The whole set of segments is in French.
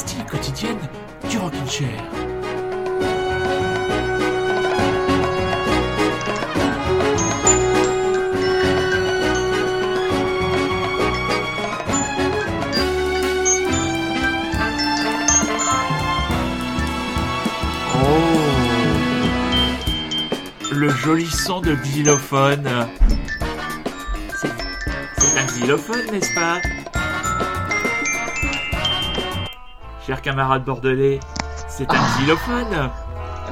pastille quotidienne du Rockin' Chair. Oh. Le joli son de xylophone. C'est c'est un xylophone, n'est-ce pas? Cher camarade bordelais, c'est un xylophone.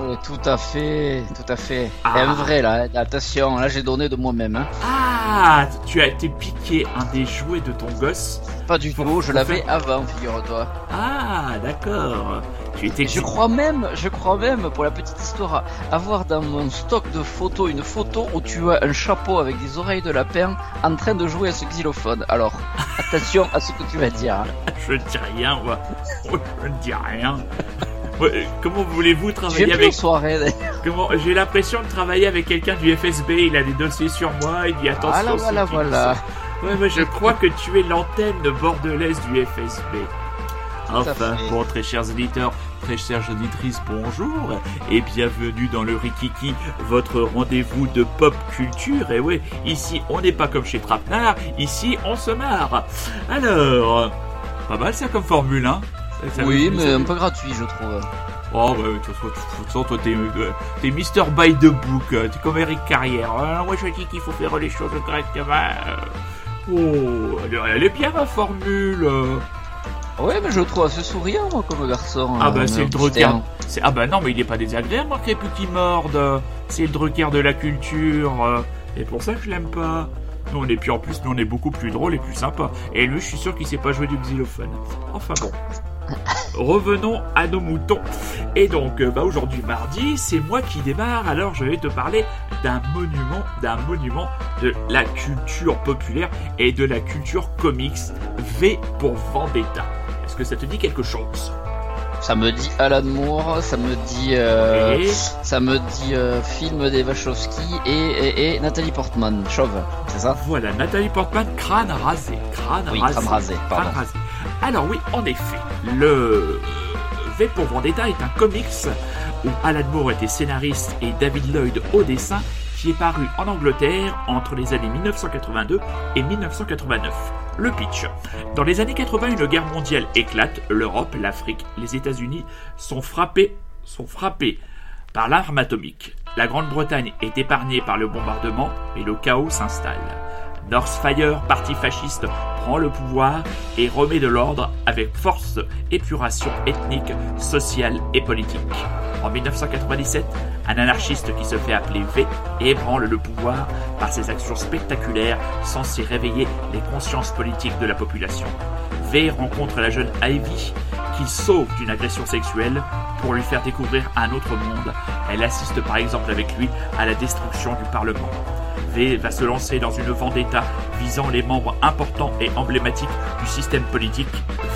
Oui, tout à fait, tout à fait. Ah. Un vrai là, attention, là j'ai donné de moi-même. Hein. Ah, tu as été piqué un des jouets de ton gosse. Pas du tout, je l'avais faire- avant, figure-toi. Ah, d'accord. Tu étais. Et je crois même, je crois même, pour la petite histoire, avoir dans mon stock de photos une photo où tu as un chapeau avec des oreilles de lapin en train de jouer à ce xylophone. Alors, attention à ce que tu vas dire. hein. Je ne dis rien, moi. Je ne dis rien. Comment voulez-vous travailler avec d'ailleurs. Comment J'ai l'impression de travailler avec quelqu'un du FSB. Il a des dossiers sur moi. Il dit attention. Voilà, voilà, voilà. Ouais, ouais, je crois que tu es l'antenne bordelaise du FSB. Enfin, bon, très chers éditeurs, très chères auditrices, bonjour et bienvenue dans le Rikiki, votre rendez-vous de pop culture. Et ouais, ici, on n'est pas comme chez Trapenard, ici, on se marre. Alors, pas mal ça comme formule, hein? Ça- Oui, mais un peu gratuit, je trouve. Oh, bah, de toute façon, toi, t'es, euh, t'es Mister By the Book, euh, t'es comme Eric Carrière. Ah, moi, je dis qu'il faut faire les choses correctement. Oh, elle est bien, ma formule. Euh. Oui, mais je le trouve assez souriant, moi, comme garçon. Ah, euh, bah, mais c'est le. Drucker. C'est, ah, bah, non, mais il est pas désagréable, Marc Petit morde. C'est le Drucker de la culture. euh. Et pour ça que je l'aime pas. Nous, on est puis en plus, nous, on est beaucoup plus drôle et plus sympa. Et lui, je suis sûr qu'il sait pas jouer du xylophone. Enfin bon. Revenons à nos moutons. Et donc, euh, bah, aujourd'hui mardi, c'est moi qui démarre. Alors, je vais te parler d'un monument, d'un monument de la culture populaire et de la culture comics. V pour Vendetta. Est-ce que ça te dit quelque chose? Ça me dit Alan Moore, ça me dit, euh, Et- ça me dit euh, film des Wachowski et, et, et Nathalie Portman, chauve, c'est ça? Voilà, Nathalie Portman, crâne rasé. Crâne Oui, rasé. crâne rasé, pardon. Crâne rasé. Alors oui, en effet, le V pour Vendetta est un comics où Alan Moore était scénariste et David Lloyd au dessin qui est paru en Angleterre entre les années 1982 et 1989. Le pitch. Dans les années 80, une guerre mondiale éclate. L'Europe, l'Afrique, les États-Unis sont frappés, sont frappés par l'arme atomique. La Grande-Bretagne est épargnée par le bombardement, mais le chaos s'installe. Northfire, parti fasciste, prend le pouvoir et remet de l'ordre avec force, épuration ethnique, sociale et politique. En 1997, un anarchiste qui se fait appeler V ébranle le pouvoir par ses actions spectaculaires censées réveiller les consciences politiques de la population. V rencontre la jeune Ivy qui sauve d'une agression sexuelle pour lui faire découvrir un autre monde. Elle assiste par exemple avec lui à la destruction du Parlement. Va se lancer dans une vendetta visant les membres importants et emblématiques du système politique.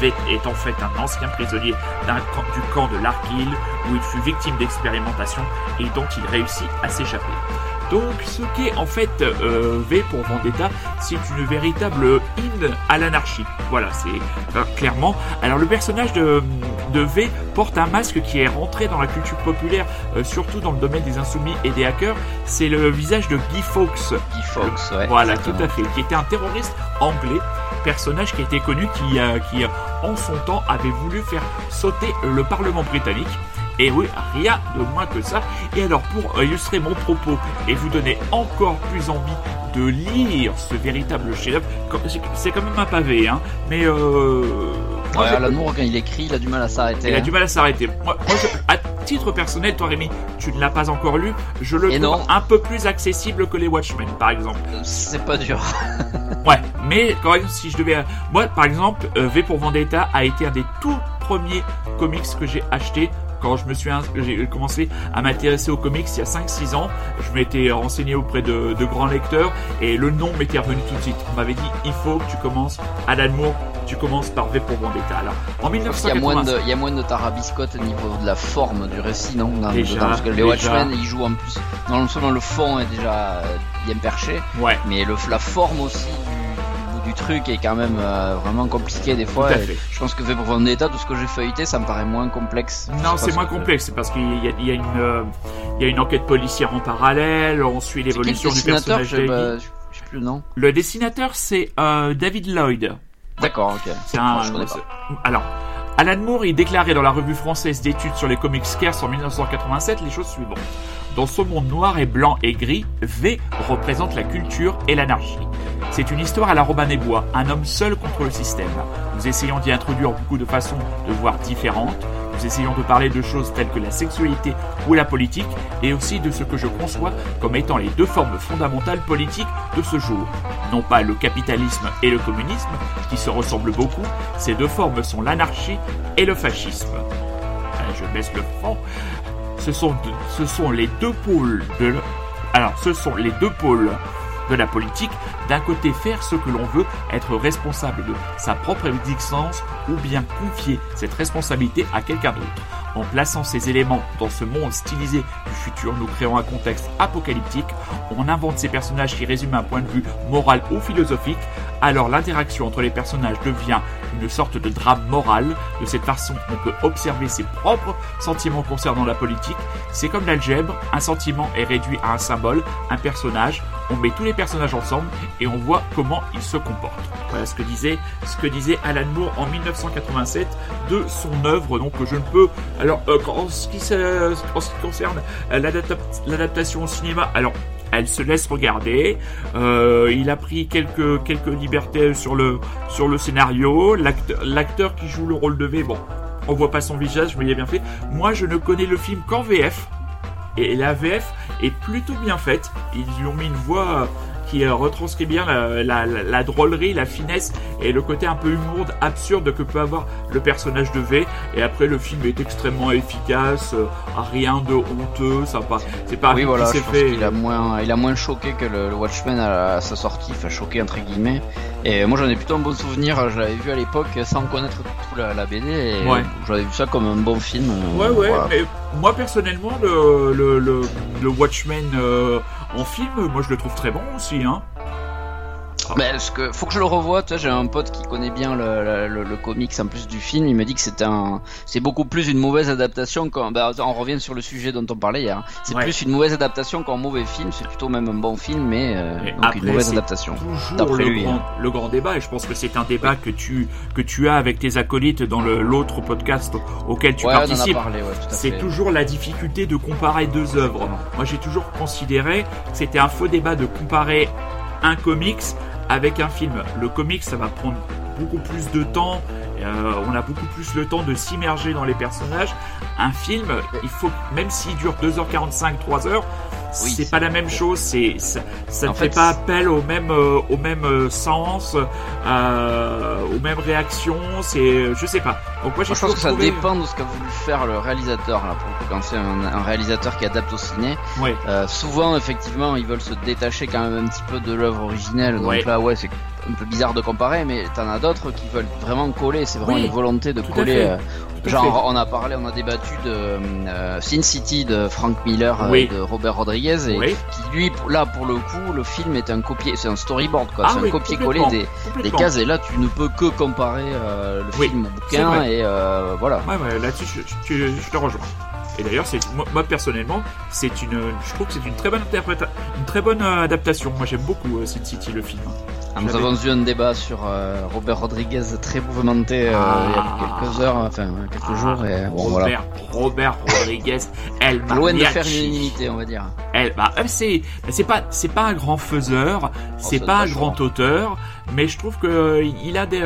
V est en fait un ancien prisonnier du camp de Larkhill où il fut victime d'expérimentation et dont il réussit à s'échapper. Donc ce qu'est en fait euh, V pour Vendetta, c'est une véritable hymne à l'anarchie. Voilà, c'est euh, clairement. Alors le personnage de, de V porte un masque qui est rentré dans la culture populaire, euh, surtout dans le domaine des insoumis et des hackers. C'est le visage de Guy Fawkes. Guy Fawkes, ouais. Voilà, exactement. tout à fait. Qui était un terroriste anglais, personnage qui a été connu, qui, euh, qui en son temps avait voulu faire sauter le Parlement britannique. Et oui, rien de moins que ça. Et alors, pour euh, illustrer mon propos et vous donner encore plus envie de lire ce véritable chef-d'œuvre, c'est- quand même un pavé, hein. Mais euh, moi, Ouais, Alan Moore, quand il écrit, il a du mal à s'arrêter. il a hein. du mal à s'arrêter. Moi, moi, je- à titre personnel, toi Rémi, tu ne l'as pas encore lu. Je le Et trouve non. un peu plus accessible que les Watchmen, par exemple. C'est pas dur. Ouais, mais quand même, si je devais... Moi, par exemple, euh, V pour Vendetta a été un des tout premiers comics que j'ai acheté quand je me suis j'ai commencé à m'intéresser aux comics il y a 5-6 ans. Je m'étais renseigné auprès de, de grands lecteurs et le nom m'était revenu tout de suite. On m'avait dit, il faut que tu commences, Alan Moore, tu commences par V pour Vendetta. Alors, en Il y, a moins 1980... de, il y a moins de tarabiscotte au niveau de la forme du récit, non dans- Déjà, Parce que les. Watchmen, ils jouent en plus. Non seulement le fond est déjà bien perché, Ouais. mais le, la forme aussi du, truc est quand même euh, vraiment compliqué des fois. Je pense que V pour Vendetta, tout ce que j'ai feuilleté, ça me paraît moins complexe. Non, c'est moins complexe, c'est parce qu'il y, y, a une euh, y a une enquête policière en parallèle, on suit l'évolution du personnage. Je, bah, je sais plus le nom. Le dessinateur c'est euh, David Lloyd. D'accord, ok. C'est un. Alors. Alan Moore est déclaré dans la revue française d'études sur les comics scarce en 1987 les choses suivantes. Dans ce monde noir et blanc et gris, V représente la culture et l'anarchie. C'est une histoire à la Robin des Bois, un homme seul contre le système. Nous essayons d'y introduire beaucoup de façons de voir différentes. Nous essayons de parler de choses telles que la sexualité ou la politique, et aussi de ce que je conçois comme étant les deux formes fondamentales politiques de ce jour. Non pas le capitalisme et le communisme, qui se ressemblent beaucoup, ces deux formes sont l'anarchie et le fascisme. Je baisse le sont, ce sont les deux pôles de alors ce sont les deux pôles la politique, d'un côté faire ce que l'on veut, être responsable de sa propre existence, ou bien confier cette responsabilité à quelqu'un d'autre. En plaçant ces éléments dans ce monde stylisé du futur, nous créons un contexte apocalyptique, on invente ces personnages qui résument un point de vue moral ou philosophique, alors l'interaction entre les personnages devient une sorte de drame moral. De cette façon, on peut observer ses propres sentiments concernant la politique. C'est comme l'algèbre, un sentiment est réduit à un symbole, un personnage, on met tous les personnages ensemble et on voit comment ils se comportent. Voilà ce que disait, ce que disait Alan Moore en 1987 de son œuvre, donc je ne peux... Alors, euh, en, ce qui, en ce qui concerne l'adaptation au cinéma, alors elle se laisse regarder. Euh, il a pris quelques quelques libertés sur le sur le scénario. L'acteur qui joue le rôle de V, bon, on voit pas son visage, mais il est bien fait. Moi, je ne connais le film qu'en VF. Et la VF est plutôt bien faite. Ils lui ont mis une voix qui euh, retranscrit bien la, drôlerie, la finesse et le côté un peu humour absurde que peut avoir le personnage de V. Et après, le film est extrêmement efficace, euh, rien de honteux, pas, c'est pas oui, voilà, fait. Il a moins, il a moins choqué que le, Watchmen à, sa sortie, enfin choqué entre guillemets. Et moi, j'en ai plutôt un bon souvenir. Je l'avais vu à l'époque sans connaître tout la, la BD. Et J'avais vu ça comme un bon film. Ouais, ouais. Mais moi personnellement, le, le, le, Watchmen euh, en film, moi je le trouve très bon aussi. Hein. Mais ce que faut que je le revoie. J'ai un pote qui connaît bien le, le, le, comics en plus du film. Il me dit que c'est un, c'est beaucoup plus une mauvaise adaptation. Quand, bah, on revient sur le sujet dont on parlait hier. C'est plus une mauvaise adaptation qu'un mauvais film. C'est plutôt même un bon film, mais euh, donc une mauvaise adaptation. Lui. Grand, hein. Le grand débat, et je pense que c'est un débat que tu que tu as avec tes acolytes dans l'autre podcast auquel tu participes. c'est toujours la difficulté de comparer deux œuvres. Moi, j'ai toujours considéré que c'était un faux débat de comparer un comics avec un film. Le comics, ça va prendre beaucoup plus de temps. Euh, on a beaucoup plus le temps de s'immerger dans les personnages. Un film, il faut, même s'il dure 2h45, 3h, c'est pas la même chose. C'est ça, ne fait, pas appel au même euh, au même euh, sens, euh, aux mêmes réactions. C'est je sais pas. Donc moi, je pense que ça dépend de ce qu'a voulu faire le réalisateur là. Pour quand c'est un, réalisateur qui adapte au ciné, euh, souvent effectivement ils veulent se détacher quand même un petit peu de l'œuvre originelle. Donc là, ouais, c'est un peu bizarre de comparer, mais t'en as d'autres qui veulent vraiment coller. C'est vraiment une volonté de coller. Euh, genre, on a parlé, on a débattu de euh, Sin City de Frank Miller euh, de Robert Rodriguez, et qui lui, là pour le coup, le film est un copier, c'est un storyboard quoi, ah c'est un copier-coller des, des, cases, et là tu ne peux que comparer le film au bouquin, et voilà. Ouais, ouais là-dessus, je, je, je te rejoins. Et d'ailleurs, c'est moi, personnellement, c'est une, je trouve que c'est une très bonne interprétation, une très bonne adaptation. Moi, j'aime beaucoup Sin City, le film. Ah, nous avons eu un débat sur euh, Robert Rodriguez très mouvementé euh, il y a ah. quelques heures, enfin quelques jours. Et, bon, Robert, voilà. Robert Rodriguez, elle Loin de faire une unanimité, on va dire. Elle, bah, c'est, c'est pas, c'est pas un grand faiseur, c'est pas un grand auteur, mais je trouve que euh, il a des,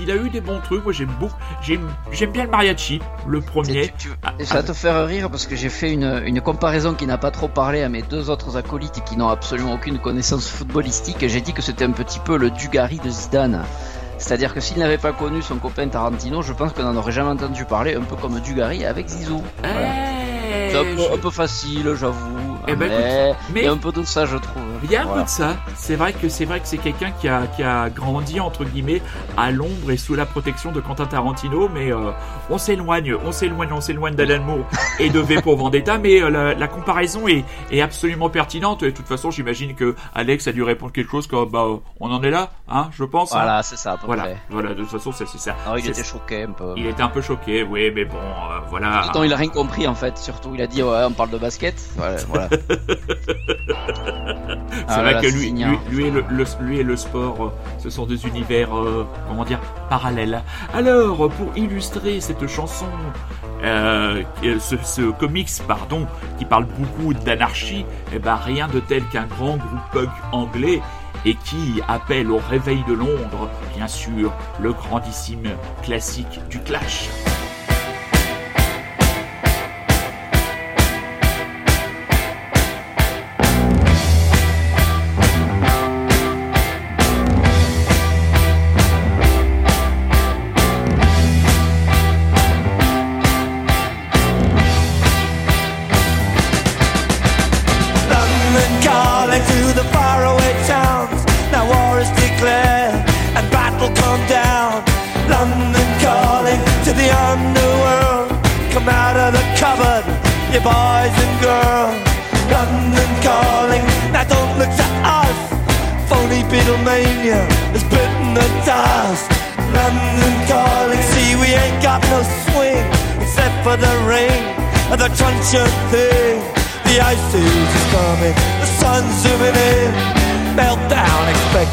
il a eu des bons trucs. Moi, j'aime beaucoup, j'aime, j'aime bien le mariachi, le premier. Ah, ça va te faire rire parce que j'ai fait une, une comparaison qui n'a pas trop parlé à mes deux autres acolytes qui n'ont absolument aucune connaissance footballistique. J'ai dit que c'était un petit peu le Dugarry de Zidane. C'est-à-dire que s'il n'avait pas connu son copain Tarantino, je pense qu'on n'en aurait jamais entendu parler, un peu comme Dugarry avec Zizou. Eh, c'est un, peu facile, j'avoue. Eh ben, mais, écoute, mais- il y a un peu de ça, je trouve. Il y a un Voilà. peu de ça. C'est vrai que c'est vrai que c'est quelqu'un qui a, qui a grandi entre guillemets à l'ombre et sous la protection de Quentin Tarantino, mais euh, on s'éloigne, on s'éloigne, on s'éloigne d'Alan Moore et de V pour Vendetta, mais euh, la, la comparaison est, est absolument pertinente. Et de toute façon, j'imagine que Alex a dû répondre quelque chose comme bah on en est là, hein, je pense. hein. Voilà, c'est ça, à peu voilà, près. voilà. De toute façon, c'est c'est ça. Alors, il était choqué un peu. il était un peu choqué, oui, mais bon, euh, voilà. Pourtant, il a rien compris en fait, surtout. Il a dit, ouais, on parle de basket. Voilà. voilà. C'est Ah vrai là, que lui, ignorant. lui, lui et le, le- lui et le sport, euh, ce sont des univers, euh, comment dire, parallèles. Alors, pour illustrer cette chanson, euh, ce, ce comics, pardon, qui parle beaucoup d'anarchie, eh ben rien de tel qu'un grand groupe punk anglais et qui appelle au réveil de Londres, bien sûr, le grandissime classique du Clash.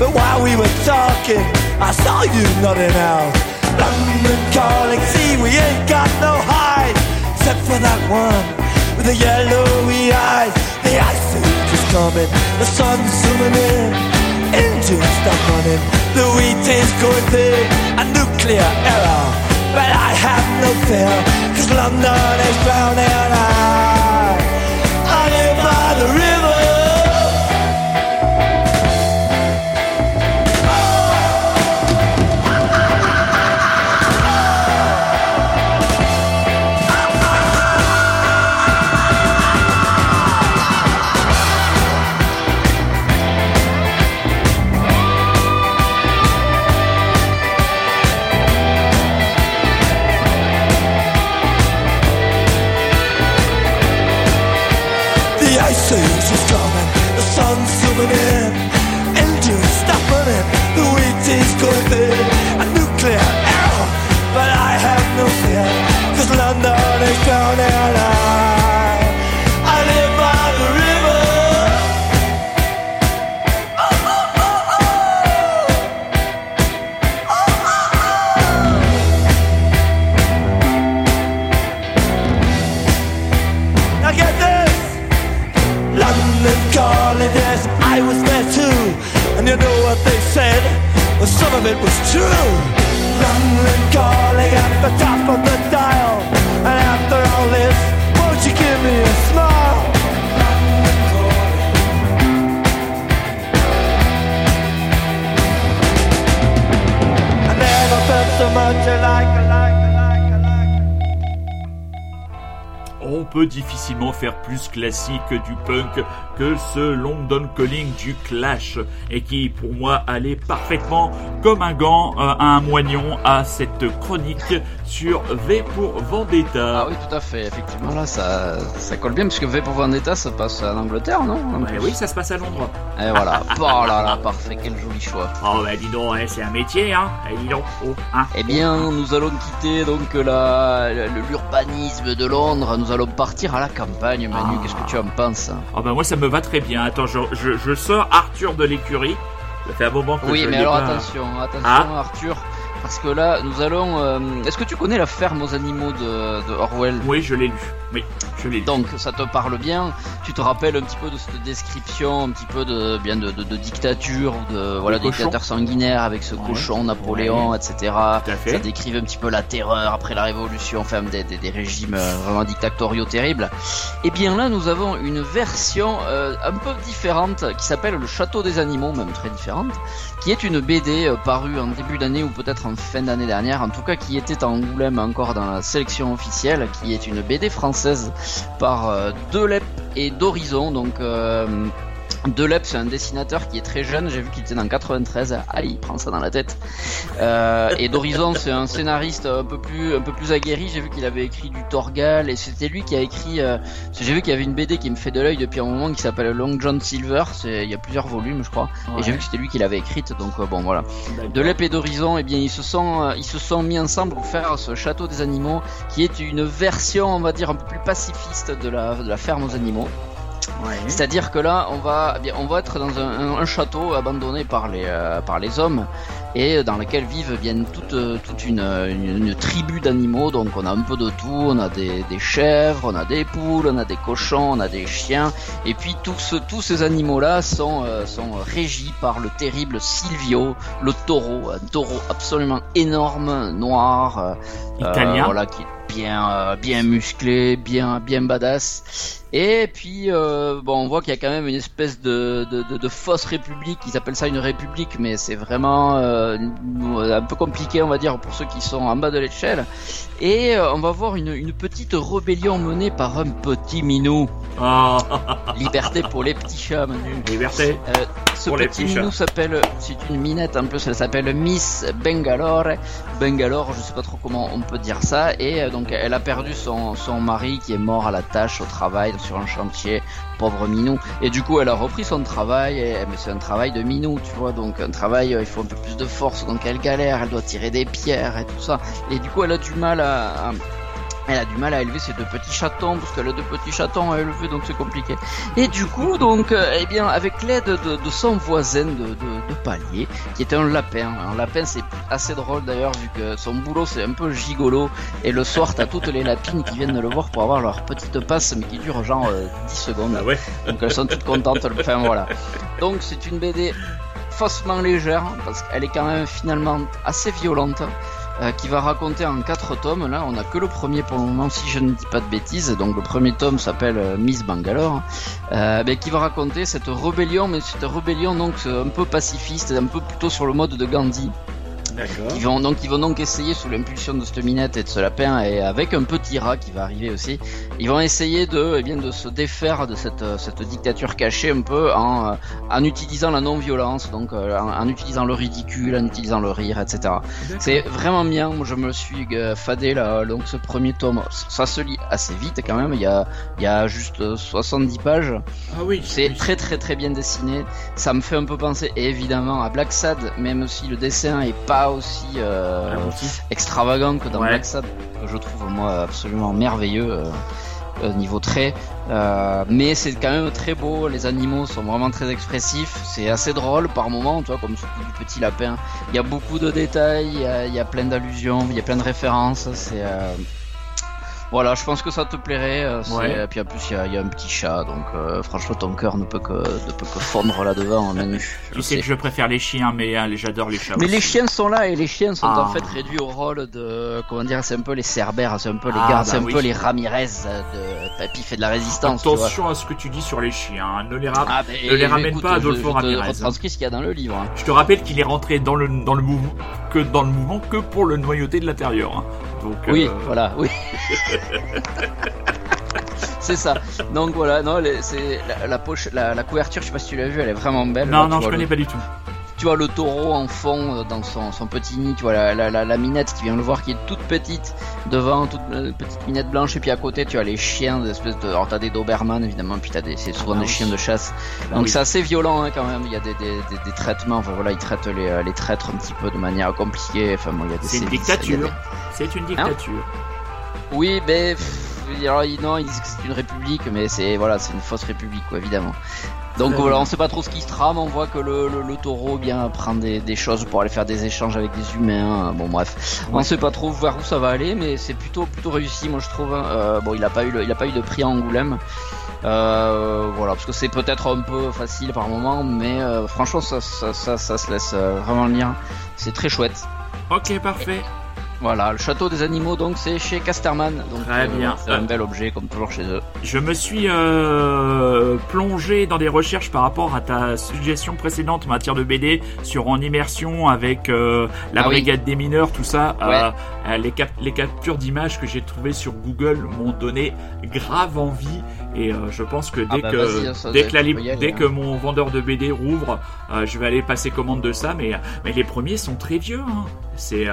But while we were talking, I saw you nodding out. London calling, see we ain't got no hide, except for that one with the yellowy eyes. The ice age is coming, the sun's zooming in. Engines stop running, the wheat is going big, a nuclear error. But I have no fear, cause London is drowning. I, plus classique du punk que ce London Calling du Clash et qui pour moi allait parfaitement comme un gant euh, à un moignon à cette chronique sur V pour Vendetta. Ah oui, tout à fait. Effectivement, là, ça, ça colle bien, puisque V pour Vendetta, ça passe en Angleterre, non Ouais, oui, ça se passe à Londres. Et voilà. Oh là là, parfait, quel joli choix. Oh bah dis donc, hein, c'est un métier, hein. Eh, dis donc, oh, hein. Eh bien, nous allons quitter donc la, l'urbanisme de Londres. Nous allons partir à la campagne, Manu. Ah. Qu'est-ce que tu en penses? Oh bah moi ça me va très bien. Attends, je, je, je sors Arthur de l'écurie. Ça fait un moment que Oui, je mais alors pas- attention, attention, Ah. Arthur, parce que là, nous allons. euh, Est-ce que tu connais la ferme aux animaux de, de Orwell? Oui, je l'ai lu. Oui, je l'ai. Donc ça te parle bien. Tu te rappelles un petit peu de cette description, un petit peu de bien de, de, de dictature, de voilà, dictateur sanguinaire avec ce Ouais. cochon, Napoléon, etc. Tout à fait. Ça décrivait un petit peu la terreur après la Révolution, enfin des, des, des régimes euh, vraiment dictatoriaux terribles. Et bien là, nous avons une version euh, un peu différente qui s'appelle Le Château des Animaux, même très différente, qui est une BD euh, parue en début d'année ou peut-être en fin d'année dernière, en tout cas qui était en Angoulême encore dans la sélection officielle, qui est une BD française par euh, Delep et d'Horizon, donc euh, Delep c'est un dessinateur qui est très jeune, j'ai vu qu'il était dans 93, aïe il prend ça dans la tête. Euh, et d'Horizon c'est un scénariste un peu plus un peu plus aguerri, j'ai vu qu'il avait écrit du Torgal et c'était lui qui a écrit euh, j'ai vu qu'il y avait une BD qui me fait de l'œil depuis un moment qui s'appelle Long John Silver, il y a plusieurs volumes je crois. Et j'ai vu que c'était lui qui l'avait écrite. Donc euh, bon voilà. De l'Ep et d'Horizon, eh bien, ils se sont, euh, ils se sont mis ensemble pour faire ce château des animaux, qui est une version, on va dire, un peu plus pacifiste de la, de la ferme aux animaux. Ouais. C'est-à-dire que là, on va, eh bien, on va être dans un, un- château abandonné par les, euh, par les hommes et dans lequel vivent bien toute, euh, toute une, une, une tribu d'animaux. Donc, on a un peu de tout. On a des, des chèvres, on a des poules, on a des cochons, on a des chiens. Et puis, tous, tous ces animaux-là sont, euh, sont régis par le terrible Silvio, le taureau, un taureau absolument énorme, noir, euh, Italien. euh, voilà, qui est bien, euh, bien musclé, bien, bien badass. Et puis, euh, bon, on voit qu'il y a quand même une espèce de, de, de, de fausse république. Ils appellent ça une république, mais c'est vraiment euh, un peu compliqué, on va dire, pour ceux qui sont en bas de l'échelle. Et euh, on va voir une, une petite rébellion menée par un petit minou. Oh, Liberté pour les petits chats, Manu. liberté. Euh, ce Pour les petit petits minou s'appelle, c'est une minette en plus, elle s'appelle Miss Bangalore. Bangalore, je sais pas trop comment on peut dire ça. Et euh, donc elle a perdu son, son mari qui est mort à la tâche au travail sur un chantier, pauvre minou. Et du coup elle a repris son travail, et, mais c'est un travail de minou, tu vois. Donc un travail, euh, il faut un peu plus de force, donc elle galère, elle doit tirer des pierres et tout ça. Et du coup elle a du mal à, à- elle a du mal à élever ses deux petits chatons parce qu'elle a deux petits chatons à élever donc c'est compliqué. Et du coup donc euh, eh bien avec l'aide de, de son voisin de, de, de palier qui était un lapin. Un lapin c'est assez drôle d'ailleurs vu que son boulot c'est un peu gigolo et le soir t'as toutes les lapines qui viennent le voir pour avoir leur petite passe mais qui dure genre euh, 10 secondes. Ah ouais. Donc elles sont toutes contentes. Enfin voilà. Donc c'est une BD faussement légère parce qu'elle est quand même finalement assez violente. Euh, qui va raconter en quatre tomes. Là, on a que le premier pour le moment, si je ne dis pas de bêtises. Donc le premier tome s'appelle euh, Miss Bangalore, euh, ben, qui va raconter cette rébellion, mais cette rébellion donc un peu pacifiste, un peu plutôt sur le mode de Gandhi. Ils vont donc ils vont donc essayer sous l'impulsion de cette minette et de ce lapin et avec un petit rat qui va arriver aussi, ils vont essayer de eh bien de se défaire de cette cette dictature cachée un peu en euh, en utilisant la non-violence, donc euh, en, en utilisant le ridicule, en utilisant le rire, etc. C'est vraiment bien. Moi, je me suis euh, fadé là. Donc ce premier tome, ça se lit assez vite quand même. Il y a il y a juste euh, 70 pages. Ah oui. C'est oui. très très très bien dessiné. Ça me fait un peu penser évidemment à Black Sad, même si le dessin est pas aussi euh, extravagant que dans Ouais. Black que je trouve moi absolument merveilleux euh, au niveau trait. Euh, mais c'est quand même très beau. Les animaux sont vraiment très expressifs. C'est assez drôle par moments, tu vois, comme celui du petit lapin. Il y a beaucoup de détails, il y a, il y a plein d'allusions, il y a plein de références. C'est euh, voilà, je pense que ça te plairait. euh, Ouais. Et puis en plus, il y a, il y a un petit chat, donc euh, franchement, ton cœur ne peut que ne peut que fondre là-devant, Manu. je Tu sais sais. que je préfère les chiens, mais hein, j'adore les chats. Mais aussi. les chiens sont là et les chiens sont Ah. en fait réduits au rôle de comment dire c'est un peu les cerbères, c'est un peu les Ah, gardes, bah c'est un oui. peu les Ramirez de Papy fait de la résistance. Attention à ce que tu dis sur les chiens. hein. Ne les ra- Ah, ne les écoute, ramène pas à je- Adolfo je te Ramirez, hein. retranscris ce qu'il y a dans le livre. hein. Je te rappelle qu'il est rentré dans le dans le mouvement que dans le mouvement que pour le noyauté de l'intérieur. hein. Donc Oui, euh, voilà, oui. c'est ça. Donc voilà, non, les- c'est la, la poche, la, la couverture, je sais pas si tu l'as vu, elle est vraiment belle. Non, Là, non, je vois connais le- pas du tout. Tu vois le taureau en fond euh, dans son, son petit nid, tu vois la, la, la, la minette qui vient le voir qui est toute petite devant, toute euh, petite minette blanche et puis à côté tu as les chiens, des espèces de, alors t'as des Doberman évidemment, puis t'as des, c'est souvent Ah, des oui. chiens de chasse. Bah Donc oui. c'est assez violent hein, quand même. Il y a des, des, des, des traitements, enfin voilà, ils traitent les, euh, les traîtres un petit peu de manière compliquée. Enfin bon, il y a des C'est une dictature. C'est une dictature. oui, ben pff, alors, non, ils disent que c'est une république, mais c'est voilà, c'est une fausse république, quoi, évidemment. Donc voilà, on sait pas trop ce qui se trame, on voit que le, le, le taureau bien prend des, des, choses pour aller faire des échanges avec des humains. Bon bref, on sait pas trop vers où ça va aller, mais c'est plutôt plutôt réussi, moi je trouve. Hein. Euh, bon, il a pas eu il a pas eu de prix à Angoulême. Euh, voilà, parce que c'est peut-être un peu facile par moment, mais euh, franchement ça, ça, ça, ça, se laisse vraiment lire. C'est très chouette. Ok, parfait. Voilà, le château des animaux, donc c'est chez Casterman. Donc, Très bien. C'est un bel objet, comme toujours chez eux. Je me suis euh, plongé dans des recherches par rapport à ta suggestion précédente en matière de BD sur en immersion avec euh, la Ah oui. brigade des mineurs, tout ça. Ouais. Euh, euh, les, cap- les captures d'images que j'ai trouvées sur Google m'ont donné grave envie et euh, je pense que dès Ah bah que vas-y, ça dès doit que, la être- lib- faut y aller, dès hein. que mon vendeur de BD rouvre, euh, je vais aller passer commande de ça. Mais mais les premiers sont très vieux. Hein. C'est euh...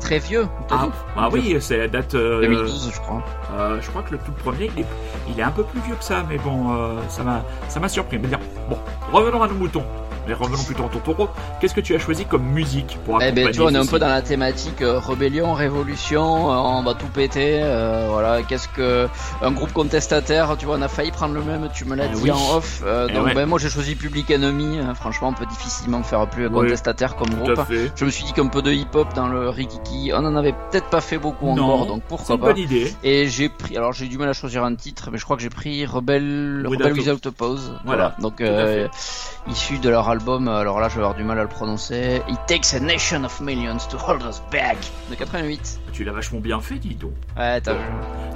Très vieux. ah, ah oui, c'est la date. euh, 2012, je crois. euh, je crois que le tout premier, il est, il est un peu plus vieux que ça, mais bon, euh, ça m'a, ça m'a surpris. Mais bien, bon, revenons à nos moutons. Mais revenons plutôt à ton taureau. Qu'est-ce que tu as choisi comme musique pour Eh accompagner ben, tu vois, on est un peu dans la thématique euh, rébellion, révolution, euh, on va tout péter, euh, voilà. Qu'est-ce que un groupe contestataire, tu vois, on a failli prendre le même, tu me l'as Eh dit oui. en off. euh, Eh donc, ouais. ben, moi, j'ai choisi Public Enemy. hein, franchement, on peut difficilement faire plus Oui. contestataire comme groupe. Je me suis dit qu'un peu de hip-hop dans le Rikiki, on en avait peut-être pas fait beaucoup Non, encore, donc C'est pourquoi une pas. bonne idée. Et j'ai pris, alors j'ai du mal à choisir un titre, mais je crois que j'ai pris Rebel, Without Rebel Without Pause. Voilà, Donc, à euh, issu de leur album, alors là je vais avoir du mal à le prononcer. It takes a nation of millions to hold us back. De 88. Tu l'as vachement bien fait, dis donc. Ouais, t'as vu.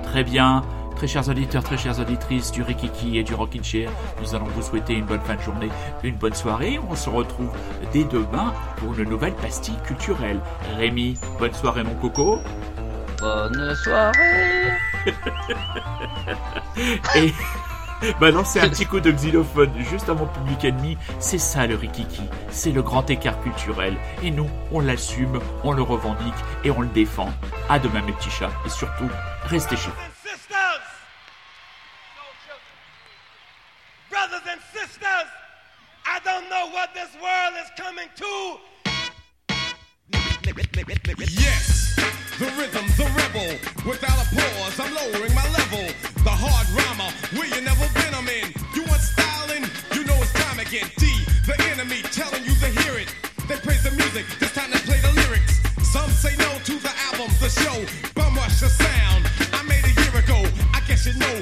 Très bien. Très chers auditeurs, très chères auditrices du Rikiki et du Rockin' Chair, nous allons vous souhaiter une bonne fin de journée, une bonne soirée. On se retrouve dès demain pour une nouvelle pastille culturelle. Rémi, bonne soirée mon coco. Bonne soirée. Et balancer un petit coup de xylophone juste avant Public Enemy, c'est ça le Rikiki, c'est le grand écart culturel. Et nous, on l'assume, on le revendique et on le défend. À demain mes petits chats, et surtout, restez chez vous. sisters, brothers and sisters, I don't know what this world is coming to. Yes, the rhythm, the rebel. Without a pause, I'm lowering my level. The hard rhymer, where you never been, I'm in. You want styling? You know it's time again. D, the enemy, telling you to hear it. They praise the music, this time they play the lyrics. Some say no to the album, the show. Bum rush the sound. I made a year ago. I guess you know.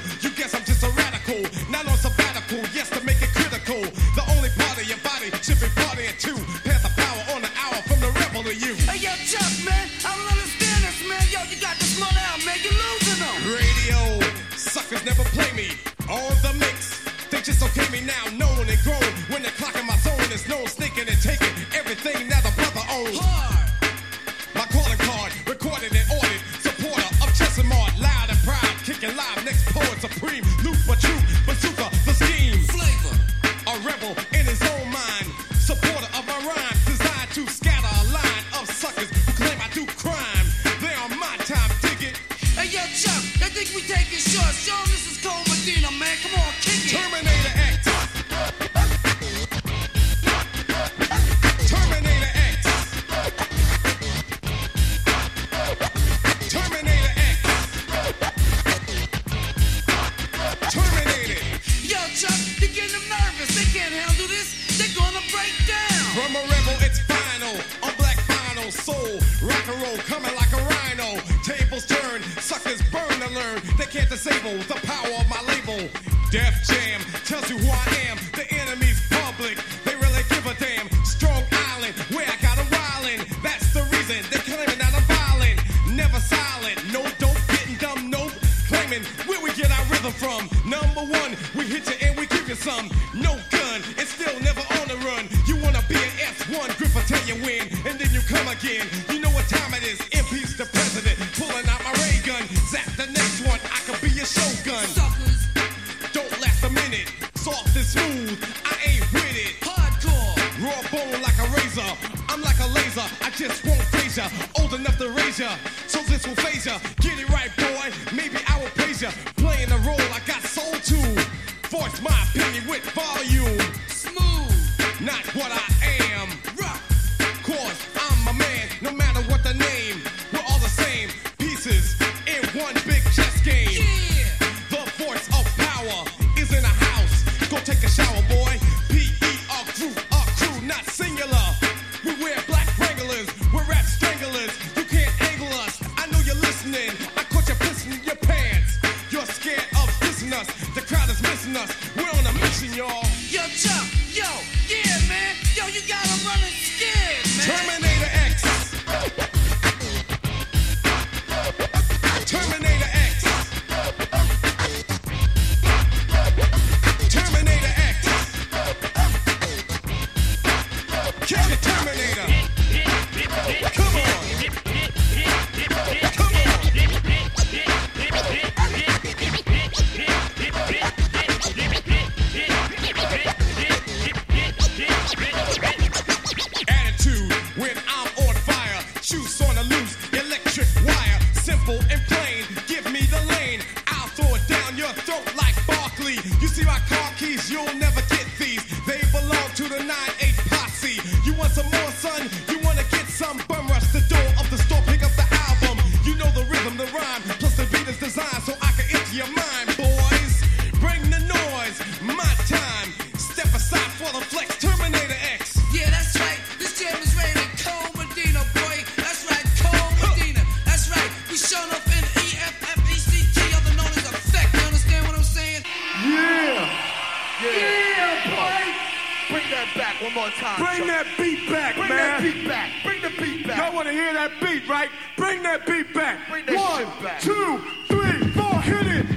Now, known and grown. When the clock in my zone is known, sneaking and taking everything that the brother owns. Soul, rock and roll, coming like a rhino. Tables turn, suckers burn to learn. They can't disable the power of my label. Def Jam tells you who I again. You know what time it is. MP's the president, pulling out my ray gun. Zap the next one, I could be your shogun. Suckers, Don't last a minute, soft and smooth. I ain't with it. hardcore. Raw bone like a razor. I'm like a laser. I just won't phase ya. Old enough to raise ya. So this will phase ya. Get it right, boy. Maybe I will praise ya. Playing the role I got soul to. Voice my opinion with volume. One more time. Bring Chuck. that beat back, Bring man. Bring that beat back. Bring the beat back. Y'all want to hear that beat, right? Bring that beat back. Bring that One, back. two, three, four. Hit it.